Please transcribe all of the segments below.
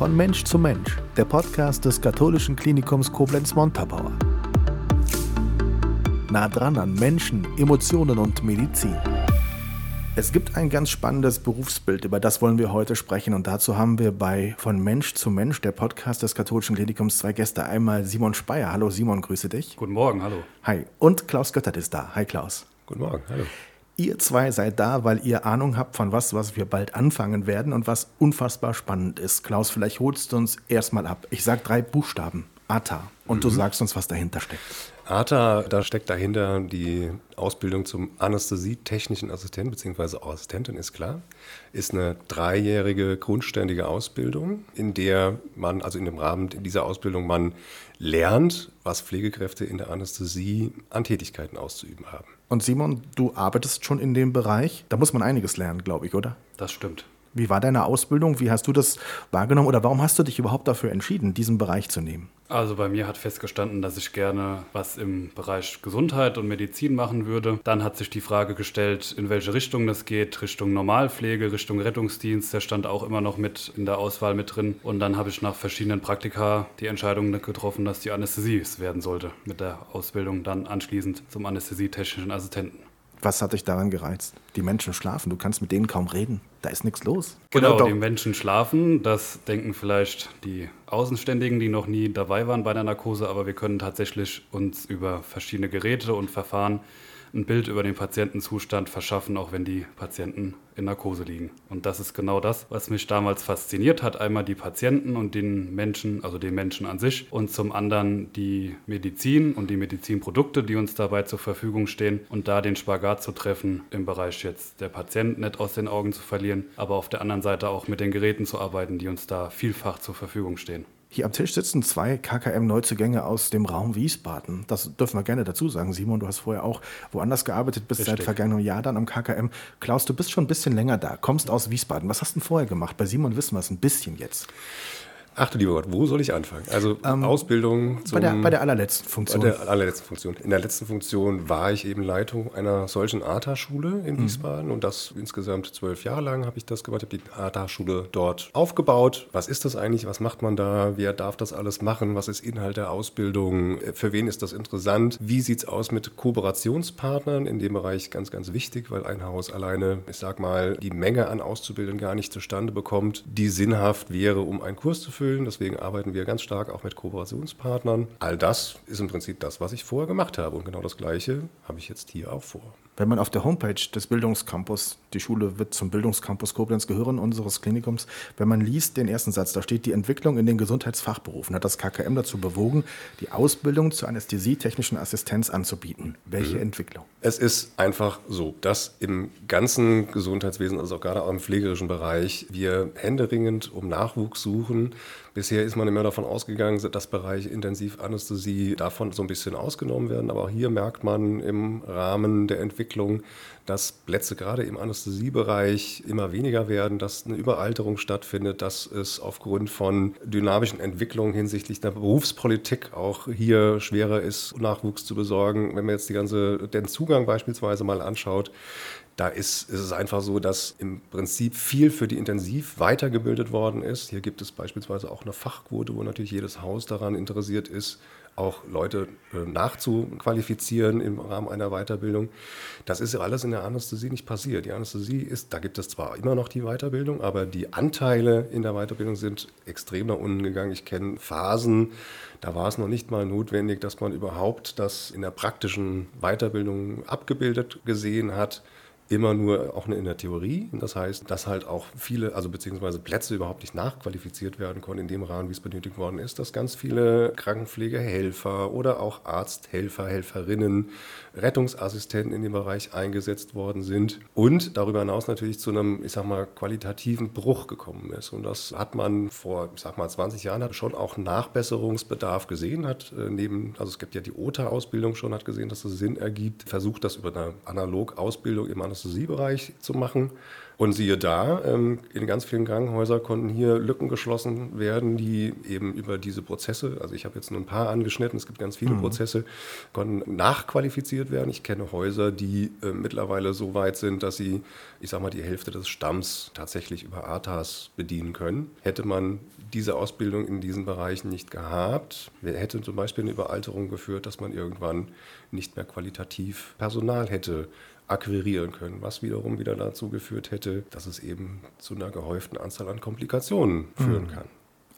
Von Mensch zu Mensch, der Podcast des katholischen Klinikums Koblenz-Montabaur. Nah dran an Menschen, Emotionen und Medizin. Es gibt ein ganz spannendes Berufsbild, über das wollen wir heute sprechen. Und dazu haben wir bei Von Mensch zu Mensch, der Podcast des katholischen Klinikums, zwei Gäste. Einmal Simon Speyer. Hallo Simon, grüße dich. Guten Morgen, hallo. Hi. Und Klaus Göttert ist da. Hi Klaus. Guten Morgen, hallo. Ihr zwei seid da, weil ihr Ahnung habt von was, was wir bald anfangen werden und was unfassbar spannend ist. Klaus, vielleicht holst du uns erstmal ab. Ich sage drei Buchstaben. ATA. Und mhm. du sagst uns, was dahinter steckt. ATA, da steckt dahinter die Ausbildung zum Anästhesietechnischen Assistenten bzw. Assistentin, ist klar. Ist eine dreijährige grundständige Ausbildung, in der man, also in dem Rahmen dieser Ausbildung, man lernt, was Pflegekräfte in der Anästhesie an Tätigkeiten auszuüben haben. Und Simon, du arbeitest schon in dem Bereich. Da muss man einiges lernen, glaube ich, oder? Das stimmt. Wie war deine Ausbildung? Wie hast du das wahrgenommen oder warum hast du dich überhaupt dafür entschieden, diesen Bereich zu nehmen? Also bei mir hat festgestanden, dass ich gerne was im Bereich Gesundheit und Medizin machen würde. Dann hat sich die Frage gestellt, in welche Richtung das geht, Richtung Normalpflege, Richtung Rettungsdienst, der stand auch immer noch mit in der Auswahl mit drin. Und dann habe ich nach verschiedenen Praktika die Entscheidung getroffen, dass die Anästhesie es werden sollte, mit der Ausbildung dann anschließend zum Anästhesietechnischen Assistenten. Was hat dich daran gereizt? Die Menschen schlafen, du kannst mit denen kaum reden. Da ist nichts los. Genau, genau die Menschen schlafen. Das denken vielleicht die Außenständigen, die noch nie dabei waren bei der Narkose, aber wir können tatsächlich uns über verschiedene Geräte und Verfahren ein Bild über den Patientenzustand verschaffen, auch wenn die Patienten in Narkose liegen. Und das ist genau das, was mich damals fasziniert hat. Einmal die Patienten und den Menschen, also den Menschen an sich und zum anderen die Medizin und die Medizinprodukte, die uns dabei zur Verfügung stehen und da den Spagat zu treffen im Bereich jetzt der Patient nicht aus den Augen zu verlieren, aber auf der anderen Seite auch mit den Geräten zu arbeiten, die uns da vielfach zur Verfügung stehen. Hier am Tisch sitzen zwei KKM-Neuzugänge aus dem Raum Wiesbaden. Das dürfen wir gerne dazu sagen. Simon, du hast vorher auch woanders gearbeitet, bist Richtig. seit vergangenem Jahr dann am KKM. Klaus, du bist schon ein bisschen länger da, kommst aus Wiesbaden. Was hast du denn vorher gemacht? Bei Simon wissen wir es ein bisschen jetzt. Ach du lieber Gott, wo soll ich anfangen? Also ähm, Ausbildung bei der, bei der allerletzten Funktion. Bei der allerletzten Funktion. In der letzten Funktion war ich eben Leitung einer solchen ATA-Schule in mhm. Wiesbaden und das insgesamt zwölf Jahre lang habe ich das gemacht. Ich habe die ATA-Schule dort aufgebaut. Was ist das eigentlich? Was macht man da? Wer darf das alles machen? Was ist Inhalt der Ausbildung? Für wen ist das interessant? Wie sieht es aus mit Kooperationspartnern? In dem Bereich ganz, ganz wichtig, weil ein Haus alleine, ich sag mal, die Menge an Auszubildenden gar nicht zustande bekommt, die sinnhaft wäre, um einen Kurs zu führen erfüllen. Deswegen arbeiten wir ganz stark auch mit Kooperationspartnern. All das ist im Prinzip das, was ich vorher gemacht habe. Und genau das Gleiche habe ich jetzt hier auch vor. Wenn man auf der Homepage des Bildungscampus, die Schule wird zum Bildungscampus Koblenz gehören, unseres Klinikums, wenn man liest den ersten Satz, da steht die Entwicklung in den Gesundheitsfachberufen, hat das KKM dazu bewogen, die Ausbildung zur anästhesietechnischen Assistenz anzubieten. Welche mhm. Entwicklung? Es ist einfach so, dass im ganzen Gesundheitswesen, also auch gerade auch im pflegerischen Bereich, wir händeringend um Nachwuchs suchen. Bisher ist man immer davon ausgegangen, dass Bereich Intensivanästhesie davon so ein bisschen ausgenommen werden. Aber auch hier merkt man im Rahmen der Entwicklung, dass Plätze gerade im Anästhesiebereich immer weniger werden, dass eine Überalterung stattfindet, dass es aufgrund von dynamischen Entwicklungen hinsichtlich der Berufspolitik auch hier schwerer ist, Nachwuchs zu besorgen. Wenn man jetzt die ganze, den Zugang beispielsweise mal anschaut, da ist, ist, es einfach so, dass im Prinzip viel für die Intensiv weitergebildet worden ist. Hier gibt es beispielsweise auch eine Fachquote, wo natürlich jedes Haus daran interessiert ist, auch Leute äh, nachzuqualifizieren im Rahmen einer Weiterbildung. Das ist ja alles in der Anästhesie nicht passiert. Die Anästhesie ist, da gibt es zwar immer noch die Weiterbildung, aber die Anteile in der Weiterbildung sind extrem nach unten gegangen. Ich kenne Phasen, da war es noch nicht mal notwendig, dass man überhaupt das in der praktischen Weiterbildung abgebildet gesehen hat immer nur auch in der Theorie. Das heißt, dass halt auch viele, also beziehungsweise Plätze überhaupt nicht nachqualifiziert werden konnten in dem Rahmen, wie es benötigt worden ist, dass ganz viele Krankenpflegehelfer oder auch Arzthelfer, Helferinnen, Rettungsassistenten in dem Bereich eingesetzt worden sind und darüber hinaus natürlich zu einem, ich sag mal, qualitativen Bruch gekommen ist. Und das hat man vor, ich sag mal, 20 Jahren hat schon auch Nachbesserungsbedarf gesehen, hat äh, neben, also es gibt ja die OTA-Ausbildung schon, hat gesehen, dass es Sinn ergibt, versucht das über eine Analog-Ausbildung im Anästhesiebereich zu machen. Und siehe da, ähm, in ganz vielen Krankenhäusern konnten hier Lücken geschlossen werden, die eben über diese Prozesse, also ich habe jetzt nur ein paar angeschnitten, es gibt ganz viele mhm. Prozesse, konnten nachqualifiziert werden. Ich kenne Häuser, die äh, mittlerweile so weit sind, dass sie, ich sage mal, die Hälfte des Stamms tatsächlich über ATAS bedienen können. Hätte man diese Ausbildung in diesen Bereichen nicht gehabt, hätte zum Beispiel eine Überalterung geführt, dass man irgendwann nicht mehr qualitativ Personal hätte akquirieren können, was wiederum wieder dazu geführt hätte, dass es eben zu einer gehäuften Anzahl an Komplikationen führen mhm. kann.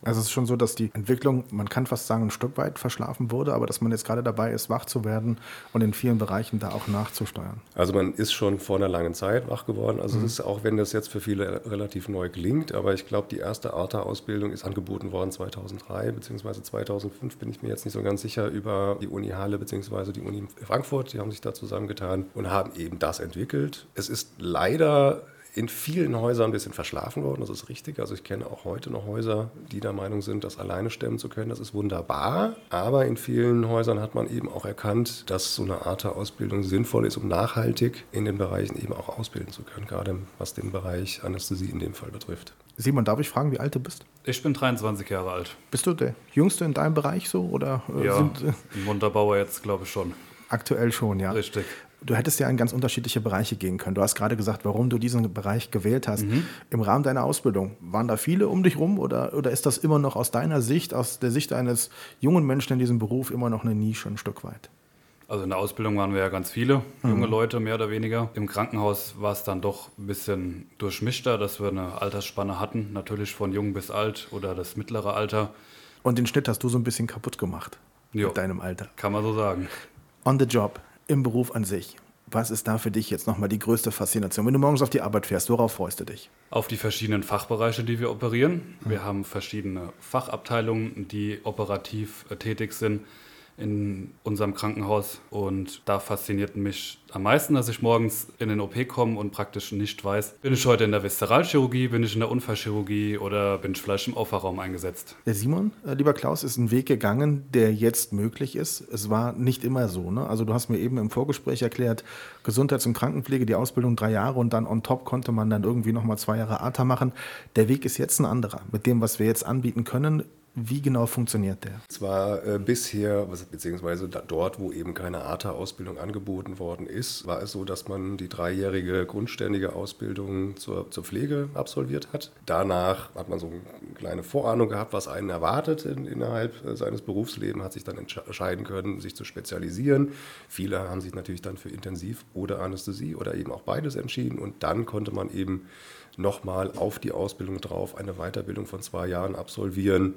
Also es ist schon so, dass die Entwicklung, man kann fast sagen, ein Stück weit verschlafen wurde, aber dass man jetzt gerade dabei ist, wach zu werden und in vielen Bereichen da auch nachzusteuern. Also man ist schon vor einer langen Zeit wach geworden. Also mhm. es ist, auch wenn das jetzt für viele relativ neu klingt, aber ich glaube, die erste ARTA-Ausbildung ist angeboten worden 2003 bzw. 2005, bin ich mir jetzt nicht so ganz sicher, über die Uni Halle bzw. die Uni Frankfurt. Die haben sich da zusammengetan und haben eben das entwickelt. Es ist leider in vielen Häusern ein bisschen verschlafen worden, das ist richtig. Also ich kenne auch heute noch Häuser, die der Meinung sind, das alleine stemmen zu können. Das ist wunderbar. Aber in vielen Häusern hat man eben auch erkannt, dass so eine Art der Ausbildung sinnvoll ist, um nachhaltig in den Bereichen eben auch ausbilden zu können, gerade was den Bereich Anästhesie in dem Fall betrifft. Simon, darf ich fragen, wie alt du bist? Ich bin 23 Jahre alt. Bist du der Jüngste in deinem Bereich so? Oder, äh, ja, sind, äh, Munterbauer jetzt glaube ich schon. Aktuell schon, ja. Richtig. Du hättest ja in ganz unterschiedliche Bereiche gehen können. Du hast gerade gesagt, warum du diesen Bereich gewählt hast. Mhm. Im Rahmen deiner Ausbildung, waren da viele um dich rum oder, oder ist das immer noch aus deiner Sicht, aus der Sicht eines jungen Menschen in diesem Beruf immer noch eine Nische ein Stück weit? Also in der Ausbildung waren wir ja ganz viele junge mhm. Leute, mehr oder weniger. Im Krankenhaus war es dann doch ein bisschen durchmischter, dass wir eine Altersspanne hatten, natürlich von jung bis alt oder das mittlere Alter. Und den Schnitt hast du so ein bisschen kaputt gemacht jo, mit deinem Alter. Kann man so sagen. On the job im Beruf an sich. Was ist da für dich jetzt nochmal die größte Faszination? Wenn du morgens auf die Arbeit fährst, worauf freust du dich? Auf die verschiedenen Fachbereiche, die wir operieren. Wir haben verschiedene Fachabteilungen, die operativ äh, tätig sind in unserem Krankenhaus. Und da fasziniert mich am meisten, dass ich morgens in den OP komme und praktisch nicht weiß, bin ich heute in der Viszeralchirurgie, bin ich in der Unfallchirurgie oder bin ich vielleicht im Aufwachraum eingesetzt. Der Simon, äh, lieber Klaus, ist ein Weg gegangen, der jetzt möglich ist. Es war nicht immer so. Ne? Also du hast mir eben im Vorgespräch erklärt, Gesundheits- und Krankenpflege, die Ausbildung drei Jahre und dann on top konnte man dann irgendwie nochmal zwei Jahre ATA machen. Der Weg ist jetzt ein anderer. Mit dem, was wir jetzt anbieten können, wie genau funktioniert der? Zwar äh, bisher, beziehungsweise da, dort, wo eben keine ATA-Ausbildung angeboten worden ist, war es so, dass man die dreijährige grundständige Ausbildung zur, zur Pflege absolviert hat. Danach hat man so eine kleine Vorahnung gehabt, was einen erwartet in, innerhalb äh, seines Berufslebens, hat sich dann entscheiden können, sich zu spezialisieren. Viele haben sich natürlich dann für Intensiv- oder Anästhesie oder eben auch beides entschieden und dann konnte man eben nochmal auf die Ausbildung drauf eine Weiterbildung von zwei Jahren absolvieren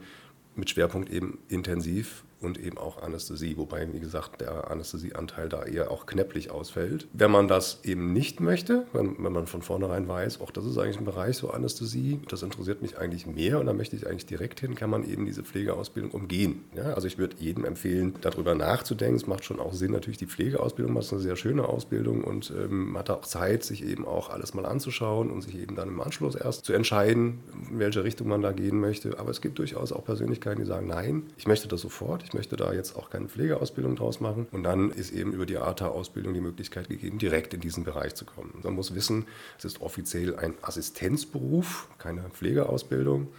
mit Schwerpunkt eben intensiv und eben auch Anästhesie, wobei, wie gesagt, der Anästhesieanteil da eher auch knäpplich ausfällt. Wenn man das eben nicht möchte, wenn, wenn man von vornherein weiß, auch das ist eigentlich ein Bereich so Anästhesie, das interessiert mich eigentlich mehr und da möchte ich eigentlich direkt hin, kann man eben diese Pflegeausbildung umgehen. Ja, also ich würde jedem empfehlen, darüber nachzudenken. Es macht schon auch Sinn, natürlich die Pflegeausbildung, das ist eine sehr schöne Ausbildung und ähm, man hat auch Zeit, sich eben auch alles mal anzuschauen und sich eben dann im Anschluss erst zu entscheiden, in welche Richtung man da gehen möchte. Aber es gibt durchaus auch Persönlichkeiten, die sagen, nein, ich möchte das sofort, ich möchte da jetzt auch keine Pflegeausbildung draus machen. Und dann ist eben über die ATA-Ausbildung die Möglichkeit gegeben, direkt in diesen Bereich zu kommen. Man muss wissen, es ist offiziell ein Assistenzberuf, keine Pflegeausbildung.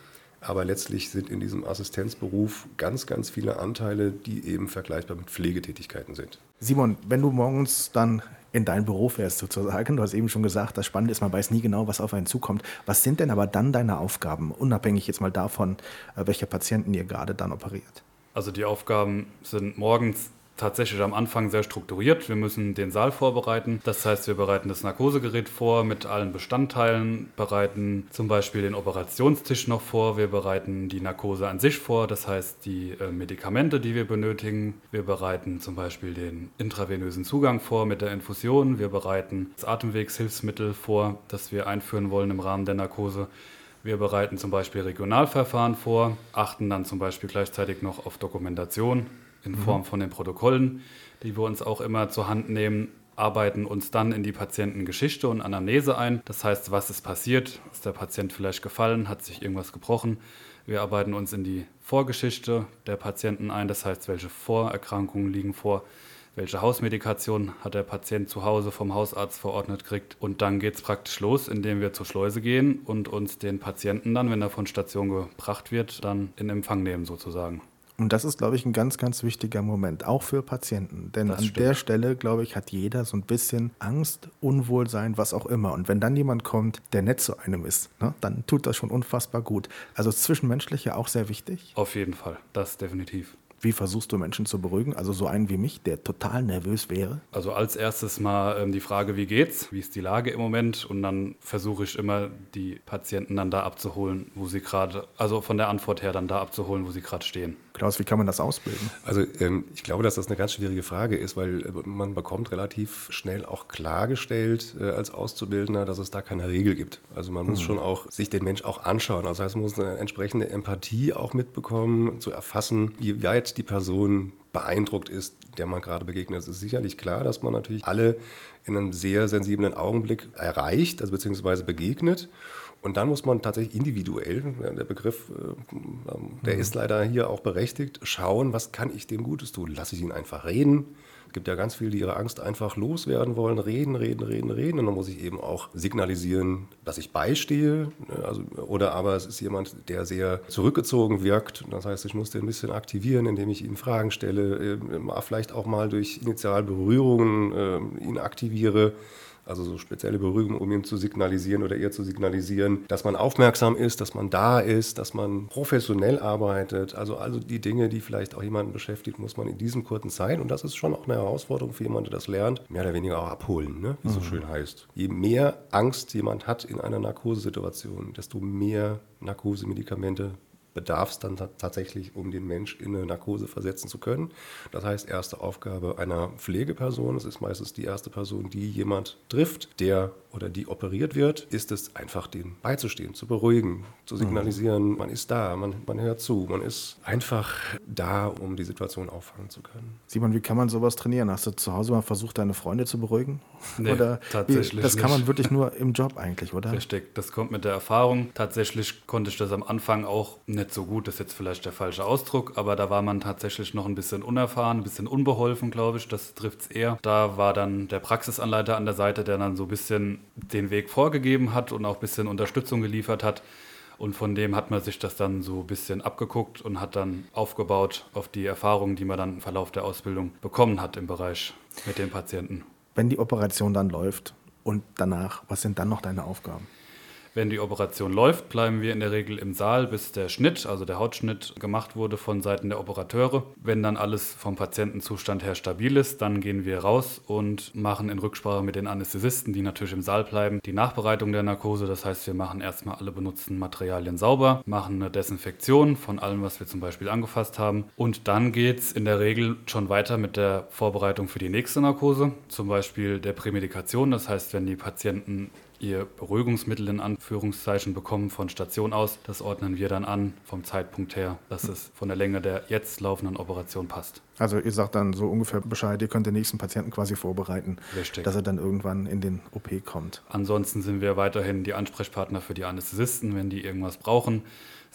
Aber letztlich sind in diesem Assistenzberuf ganz, ganz viele Anteile, die eben vergleichbar mit Pflegetätigkeiten sind. Simon, wenn du morgens dann in dein Büro fährst sozusagen, du hast eben schon gesagt, das Spannende ist, man weiß nie genau, was auf einen zukommt. Was sind denn aber dann deine Aufgaben, unabhängig jetzt mal davon, äh, welche Patienten ihr gerade dann operiert? Also die Aufgaben sind morgens tatsächlich am Anfang sehr strukturiert. Wir müssen den Saal vorbereiten. Das heißt, wir bereiten das Narkosegerät vor mit allen Bestandteilen, bereiten zum Beispiel den Operationstisch noch vor. Wir bereiten die Narkose an sich vor, das heißt die äh, Medikamente, die wir benötigen. Wir bereiten zum Beispiel den intravenösen Zugang vor mit der Infusion. Wir bereiten das Atemwegshilfsmittel vor, das wir einführen wollen im Rahmen der Narkose. Wir bereiten zum Beispiel Regionalverfahren vor, achten dann zum Beispiel gleichzeitig noch auf Dokumentation in mhm. Form von den Protokollen, die wir uns auch immer zur Hand nehmen, arbeiten uns dann in die Patientengeschichte und Anamnese ein. Das heißt, was ist passiert? Ist der Patient vielleicht gefallen? Hat sich irgendwas gebrochen? Wir arbeiten uns in die Vorgeschichte der Patienten ein. Das heißt, welche Vorerkrankungen liegen vor? Welche Hausmedikation hat der Patient zu Hause vom Hausarzt verordnet kriegt. Und dann geht es praktisch los, indem wir zur Schleuse gehen und uns den Patienten dann, wenn er von Station gebracht wird, dann in Empfang nehmen sozusagen. Und das ist, glaube ich, ein ganz, ganz wichtiger Moment, auch für Patienten. Denn das an stimmt. der Stelle, glaube ich, hat jeder so ein bisschen Angst, Unwohlsein, was auch immer. Und wenn dann jemand kommt, der nett zu einem ist, ne, dann tut das schon unfassbar gut. Also zwischenmenschlich ja auch sehr wichtig. Auf jeden Fall, das definitiv. Wie versuchst du Menschen zu beruhigen? Also so einen wie mich, der total nervös wäre? Also als erstes mal ähm, die Frage, wie geht's? Wie ist die Lage im Moment? Und dann versuche ich immer die Patienten dann da abzuholen, wo sie gerade, also von der Antwort her dann da abzuholen, wo sie gerade stehen. Klaus, wie kann man das ausbilden? Also ähm, ich glaube, dass das eine ganz schwierige Frage ist, weil äh, man bekommt relativ schnell auch klargestellt äh, als Auszubildender, dass es da keine Regel gibt. Also man muss mhm. schon auch sich den Mensch auch anschauen. Also das heißt, man muss eine entsprechende Empathie auch mitbekommen, zu erfassen, wie weit die Person beeindruckt ist, der man gerade begegnet. Es ist sicherlich klar, dass man natürlich alle in einem sehr sensiblen Augenblick erreicht, also beziehungsweise begegnet. Und dann muss man tatsächlich individuell, der Begriff, äh, der mhm. ist leider hier auch berechtigt, schauen, was kann ich dem Gutes tun? Lasse ich ihn einfach reden? Es gibt ja ganz viele, die ihre Angst einfach loswerden wollen, reden, reden, reden, reden. Und dann muss ich eben auch signalisieren, dass ich beistehe. Ne, also, oder aber es ist jemand, der sehr zurückgezogen wirkt. Das heißt, ich muss den ein bisschen aktivieren, indem ich ihm Fragen stelle, äh, vielleicht auch mal durch Initialberührungen äh, ihn aktiviere also so spezielle Berührungen, um ihm zu signalisieren oder ihr zu signalisieren, dass man aufmerksam ist, dass man da ist, dass man professionell arbeitet. Also, also die Dinge, die vielleicht auch jemanden beschäftigt, muss man in diesem kurzen Zeit, und das ist schon auch eine Herausforderung für jemanden, der das lernt, mehr oder weniger auch abholen, ne? wie es mhm. so schön heißt. Je mehr Angst jemand hat in einer Narkosesituation, desto mehr Narkosemedikamente bedarf es dann tatsächlich, um den Mensch in eine Narkose versetzen zu können. Das heißt, erste Aufgabe einer Pflegeperson, es ist meistens die erste Person, die jemand trifft, der oder die operiert wird, ist es einfach, den beizustehen, zu beruhigen, zu mhm. signalisieren, mhm. man ist da, man, man hört zu, man ist einfach da, um die Situation auffangen zu können. Simon, wie kann man sowas trainieren? Hast du zu Hause mal versucht, deine Freunde zu beruhigen? Nee, oder tatsächlich. Das kann man wirklich nur im Job eigentlich, oder? Richtig, das kommt mit der Erfahrung. Tatsächlich konnte ich das am Anfang auch nicht so gut, das ist jetzt vielleicht der falsche Ausdruck, aber da war man tatsächlich noch ein bisschen unerfahren, ein bisschen unbeholfen, glaube ich. Das trifft es eher. Da war dann der Praxisanleiter an der Seite, der dann so ein bisschen den Weg vorgegeben hat und auch ein bisschen Unterstützung geliefert hat. Und von dem hat man sich das dann so ein bisschen abgeguckt und hat dann aufgebaut auf die Erfahrungen, die man dann im Verlauf der Ausbildung bekommen hat im Bereich mit den Patienten. Wenn die Operation dann läuft und danach, was sind dann noch deine Aufgaben? Wenn die Operation läuft, bleiben wir in der Regel im Saal, bis der Schnitt, also der Hautschnitt, gemacht wurde von Seiten der Operateure. Wenn dann alles vom Patientenzustand her stabil ist, dann gehen wir raus und machen in Rücksprache mit den Anästhesisten, die natürlich im Saal bleiben, die Nachbereitung der Narkose. Das heißt, wir machen erstmal alle benutzten Materialien sauber, machen eine Desinfektion von allem, was wir zum Beispiel angefasst haben. Und dann geht es in der Regel schon weiter mit der Vorbereitung für die nächste Narkose, zum Beispiel der Prämedikation. Das heißt, wenn die Patienten ihr Beruhigungsmittel in Anführungszeichen bekommen von Station aus. Das ordnen wir dann an vom Zeitpunkt her, dass es von der Länge der jetzt laufenden Operation passt. Also ihr sagt dann so ungefähr Bescheid, ihr könnt den nächsten Patienten quasi vorbereiten, Richtig. dass er dann irgendwann in den OP kommt. Ansonsten sind wir weiterhin die Ansprechpartner für die Anästhesisten, wenn die irgendwas brauchen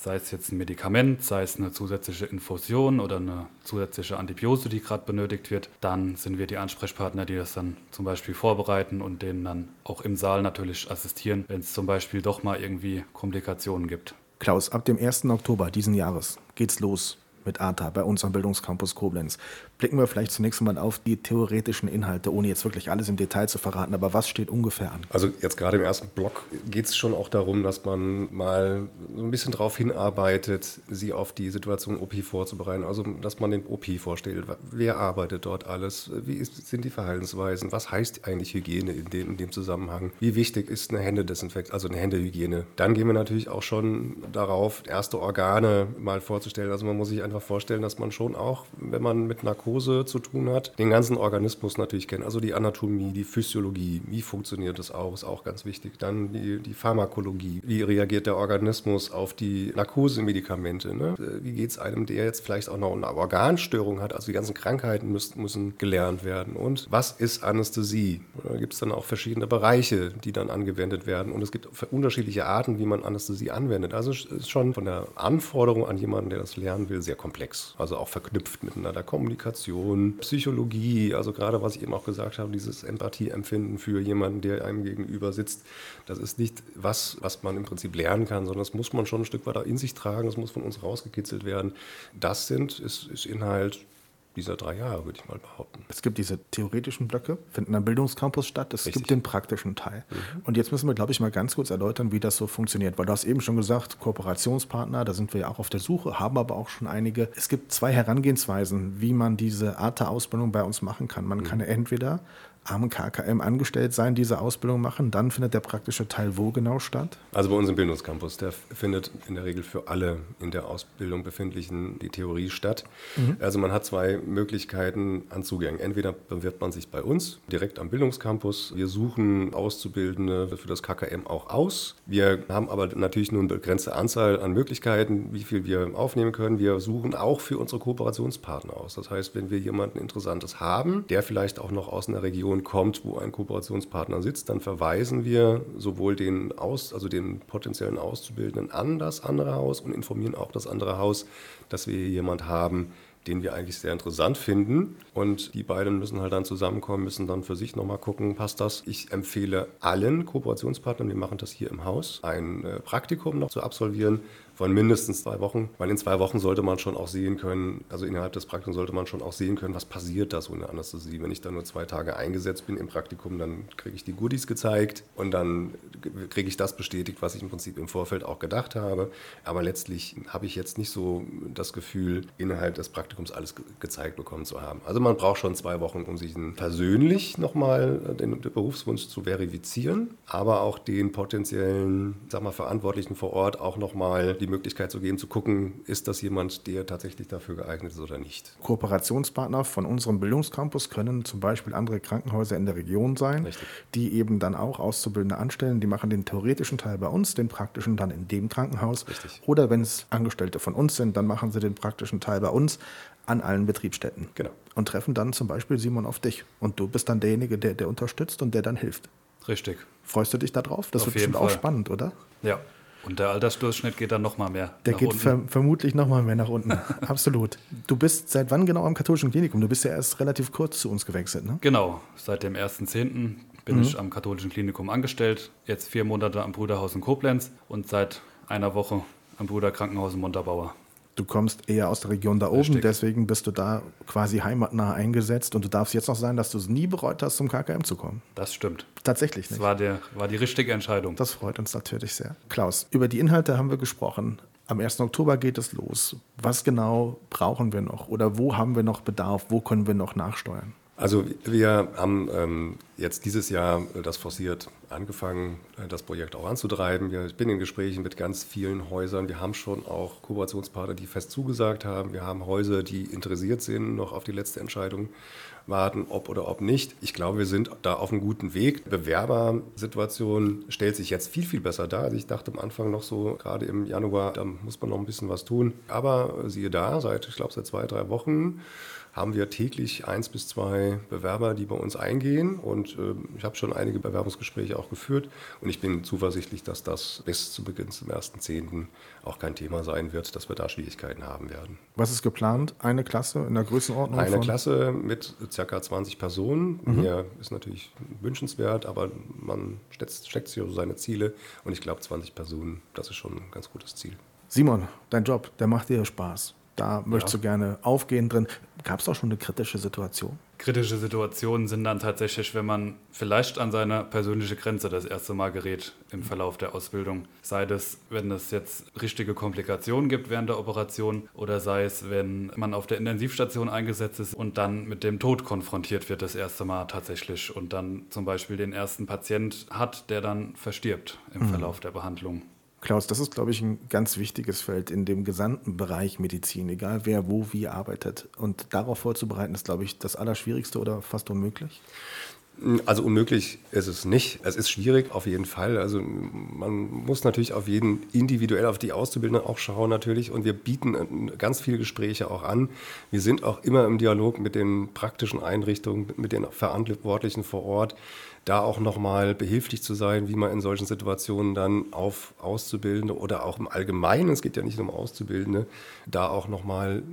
sei es jetzt ein Medikament, sei es eine zusätzliche Infusion oder eine zusätzliche Antibiose, die gerade benötigt wird, dann sind wir die Ansprechpartner, die das dann zum Beispiel vorbereiten und denen dann auch im Saal natürlich assistieren, wenn es zum Beispiel doch mal irgendwie Komplikationen gibt. Klaus, ab dem 1. Oktober diesen Jahres geht's los mit ATA bei uns am Bildungscampus Koblenz. Blicken wir vielleicht zunächst mal auf die theoretischen Inhalte, ohne jetzt wirklich alles im Detail zu verraten. Aber was steht ungefähr an? Also jetzt gerade im ersten Block geht es schon auch darum, dass man mal so ein bisschen darauf hinarbeitet, sie auf die Situation OP vorzubereiten. Also dass man den OP vorstellt. Wer arbeitet dort alles? Wie ist, sind die Verhaltensweisen? Was heißt eigentlich Hygiene in dem, in dem Zusammenhang? Wie wichtig ist eine Händedesinfektion, also eine Händehygiene? Dann gehen wir natürlich auch schon darauf, erste Organe mal vorzustellen. Also man muss sich einfach vorstellen, dass man schon auch, wenn man mit Narkose zu tun hat, den ganzen Organismus natürlich kennt. Also die Anatomie, die Physiologie, wie funktioniert das auch, ist auch ganz wichtig. Dann die, die Pharmakologie, wie reagiert der Organismus auf die Narkosemedikamente. Ne? Wie geht es einem, der jetzt vielleicht auch noch eine Organstörung hat? Also die ganzen Krankheiten müssen, müssen gelernt werden. Und was ist Anästhesie? Da gibt es dann auch verschiedene Bereiche, die dann angewendet werden. Und es gibt unterschiedliche Arten, wie man Anästhesie anwendet. Also es ist schon von der Anforderung an jemanden, der das lernen will, sehr komplex. Also auch verknüpft miteinander Kommunikation, Psychologie, also gerade was ich eben auch gesagt habe, dieses Empathieempfinden für jemanden, der einem gegenüber sitzt. Das ist nicht was, was man im Prinzip lernen kann, sondern das muss man schon ein Stück weit in sich tragen, das muss von uns rausgekitzelt werden. Das sind, ist, ist Inhalt dieser drei Jahre, würde ich mal behaupten. Es gibt diese theoretischen Blöcke, finden am Bildungscampus statt. Es Richtig. gibt den praktischen Teil. Mhm. Und jetzt müssen wir, glaube ich, mal ganz kurz erläutern, wie das so funktioniert. Weil du hast eben schon gesagt, Kooperationspartner, da sind wir ja auch auf der Suche, haben aber auch schon einige. Es gibt zwei Herangehensweisen, wie man diese Art der Ausbildung bei uns machen kann. Man mhm. kann entweder am KKM angestellt sein, diese Ausbildung machen, dann findet der praktische Teil wo genau statt? Also bei uns im Bildungscampus, der findet in der Regel für alle in der Ausbildung befindlichen die Theorie statt. Mhm. Also man hat zwei Möglichkeiten an Zugängen. Entweder bewirbt man sich bei uns direkt am Bildungscampus. Wir suchen Auszubildende für das KKM auch aus. Wir haben aber natürlich nur eine begrenzte Anzahl an Möglichkeiten, wie viel wir aufnehmen können. Wir suchen auch für unsere Kooperationspartner aus. Das heißt, wenn wir jemanden Interessantes haben, der vielleicht auch noch aus einer Region Situation kommt, wo ein Kooperationspartner sitzt, dann verweisen wir sowohl den Aus, also den potenziellen Auszubildenden an das andere Haus und informieren auch das andere Haus, dass wir hier jemand haben, den wir eigentlich sehr interessant finden. Und die beiden müssen halt dann zusammenkommen, müssen dann für sich nochmal gucken, passt das. Ich empfehle allen Kooperationspartnern, wir machen das hier im Haus, ein äh, Praktikum noch zu absolvieren, von mindestens zwei Wochen, weil in zwei Wochen sollte man schon auch sehen können, also innerhalb des Praktikums sollte man schon auch sehen können, was passiert da so in der Anästhesie. Wenn ich da nur zwei Tage eingesetzt bin im Praktikum, dann kriege ich die Goodies gezeigt und dann kriege ich das bestätigt, was ich im Prinzip im Vorfeld auch gedacht habe. Aber letztlich habe ich jetzt nicht so das Gefühl, innerhalb des Praktikums alles ge gezeigt bekommen zu haben. Also man braucht schon zwei Wochen, um sich persönlich nochmal den, den Berufswunsch zu verifizieren, aber auch den potenziellen, sag mal, Verantwortlichen vor Ort auch nochmal die Möglichkeit zu geben, zu gucken, ist das jemand, der tatsächlich dafür geeignet ist oder nicht. Kooperationspartner von unserem Bildungscampus können zum Beispiel andere Krankenhäuser in der Region sein, Richtig. die eben dann auch Auszubildende anstellen. Die machen den theoretischen Teil bei uns, den praktischen dann in dem Krankenhaus. Richtig. Oder wenn es Angestellte von uns sind, dann machen sie den praktischen Teil bei uns an allen Betriebsstätten. Genau. Und treffen dann zum Beispiel Simon auf dich. Und du bist dann derjenige, der, der unterstützt und der dann hilft. Richtig. Freust du dich darauf? Das auf wird bestimmt Fall. auch spannend, oder? Ja, und der Altersdurchschnitt geht dann nochmal mehr. Der geht ver vermutlich nochmal mehr nach unten. Absolut. Du bist seit wann genau am katholischen Klinikum? Du bist ja erst relativ kurz zu uns gewechselt, ne? Genau, seit dem 1.10. bin mhm. ich am katholischen Klinikum angestellt. Jetzt vier Monate am Bruderhaus in Koblenz und seit einer Woche am Bruderkrankenhaus in Montabaur. Du kommst eher aus der Region da oben, Richtig. deswegen bist du da quasi heimatnah eingesetzt und du darfst jetzt noch sein, dass du es nie bereut hast, zum KKM zu kommen. Das stimmt. Tatsächlich nicht. Das war, der, war die richtige Entscheidung. Das freut uns natürlich sehr. Klaus, über die Inhalte haben wir gesprochen. Am 1. Oktober geht es los. Was genau brauchen wir noch oder wo haben wir noch Bedarf? Wo können wir noch nachsteuern? Also wir haben ähm, jetzt dieses Jahr das forciert angefangen, äh, das Projekt auch anzutreiben. Ich bin in Gesprächen mit ganz vielen Häusern. Wir haben schon auch Kooperationspartner, die fest zugesagt haben. Wir haben Häuser, die interessiert sind, noch auf die letzte Entscheidung warten, ob oder ob nicht. Ich glaube, wir sind da auf einem guten Weg. Bewerbersituation stellt sich jetzt viel, viel besser dar. Also ich dachte am Anfang noch so, gerade im Januar, da muss man noch ein bisschen was tun. Aber siehe da, seit, ich glaube, seit zwei, drei Wochen haben wir täglich eins bis zwei Bewerber, die bei uns eingehen. Und äh, ich habe schon einige Bewerbungsgespräche auch geführt. Und ich bin zuversichtlich, dass das bis zu Beginn zum 1.10. auch kein Thema sein wird, dass wir da Schwierigkeiten haben werden. Was ist geplant? Eine Klasse in der Größenordnung? Eine von? Klasse mit ca. 20 Personen. Mhm. Mehr ist natürlich wünschenswert, aber man steckt, steckt sich so seine Ziele. Und ich glaube, 20 Personen, das ist schon ein ganz gutes Ziel. Simon, dein Job, der macht dir Spaß. Da möchtest ja. du gerne aufgehen drin. Gab es auch schon eine kritische Situation? Kritische Situationen sind dann tatsächlich, wenn man vielleicht an seine persönliche Grenze das erste Mal gerät im Verlauf der Ausbildung. Sei es, wenn es jetzt richtige Komplikationen gibt während der Operation oder sei es, wenn man auf der Intensivstation eingesetzt ist und dann mit dem Tod konfrontiert wird das erste Mal tatsächlich und dann zum Beispiel den ersten Patient hat, der dann verstirbt im mhm. Verlauf der Behandlung. Klaus, das ist, glaube ich, ein ganz wichtiges Feld in dem gesamten Bereich Medizin, egal wer wo wie arbeitet. Und darauf vorzubereiten, ist, glaube ich, das Allerschwierigste oder fast unmöglich. Also unmöglich ist es nicht. Es ist schwierig auf jeden Fall. Also man muss natürlich auf jeden individuell auf die Auszubildenden auch schauen natürlich und wir bieten ganz viele Gespräche auch an. Wir sind auch immer im Dialog mit den praktischen Einrichtungen, mit den Verantwortlichen vor Ort, da auch nochmal behilflich zu sein, wie man in solchen Situationen dann auf Auszubildende oder auch im Allgemeinen, es geht ja nicht nur um Auszubildende, da auch nochmal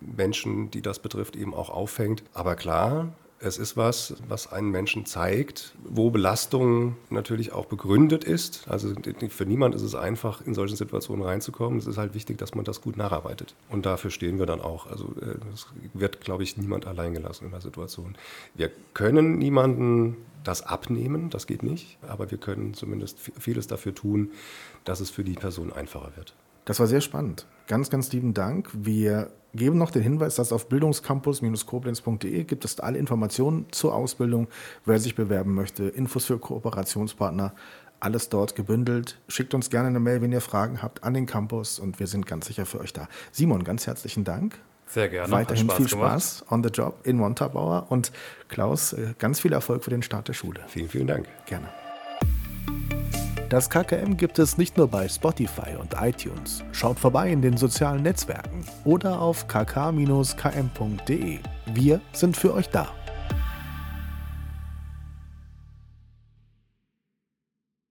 Menschen, die das betrifft, eben auch auffängt. Aber klar, es ist was, was einen Menschen zeigt, wo Belastung natürlich auch begründet ist. Also für niemand ist es einfach, in solchen Situationen reinzukommen. Es ist halt wichtig, dass man das gut nacharbeitet. Und dafür stehen wir dann auch. Also äh, es wird, glaube ich, niemand allein gelassen in der Situation. Wir können niemanden das abnehmen, das geht nicht, aber wir können zumindest vieles dafür tun, dass es für die Person einfacher wird. Das war sehr spannend. Ganz, ganz lieben Dank. Wir geben noch den Hinweis, dass auf bildungscampus-koblenz.de gibt es alle Informationen zur Ausbildung, wer sich bewerben möchte, Infos für Kooperationspartner, alles dort gebündelt. Schickt uns gerne eine Mail, wenn ihr Fragen habt, an den Campus und wir sind ganz sicher für euch da. Simon, ganz herzlichen Dank. Sehr gerne. Weiterhin Spaß viel Spaß gemacht. on the job in Montabaur und Klaus, äh, ganz viel Erfolg für den Start der Schule. Vielen, vielen Dank. Gerne. Das KKM gibt es nicht nur bei Spotify und iTunes. Schaut vorbei in den sozialen Netzwerken oder auf kk-km.de. Wir sind für euch da.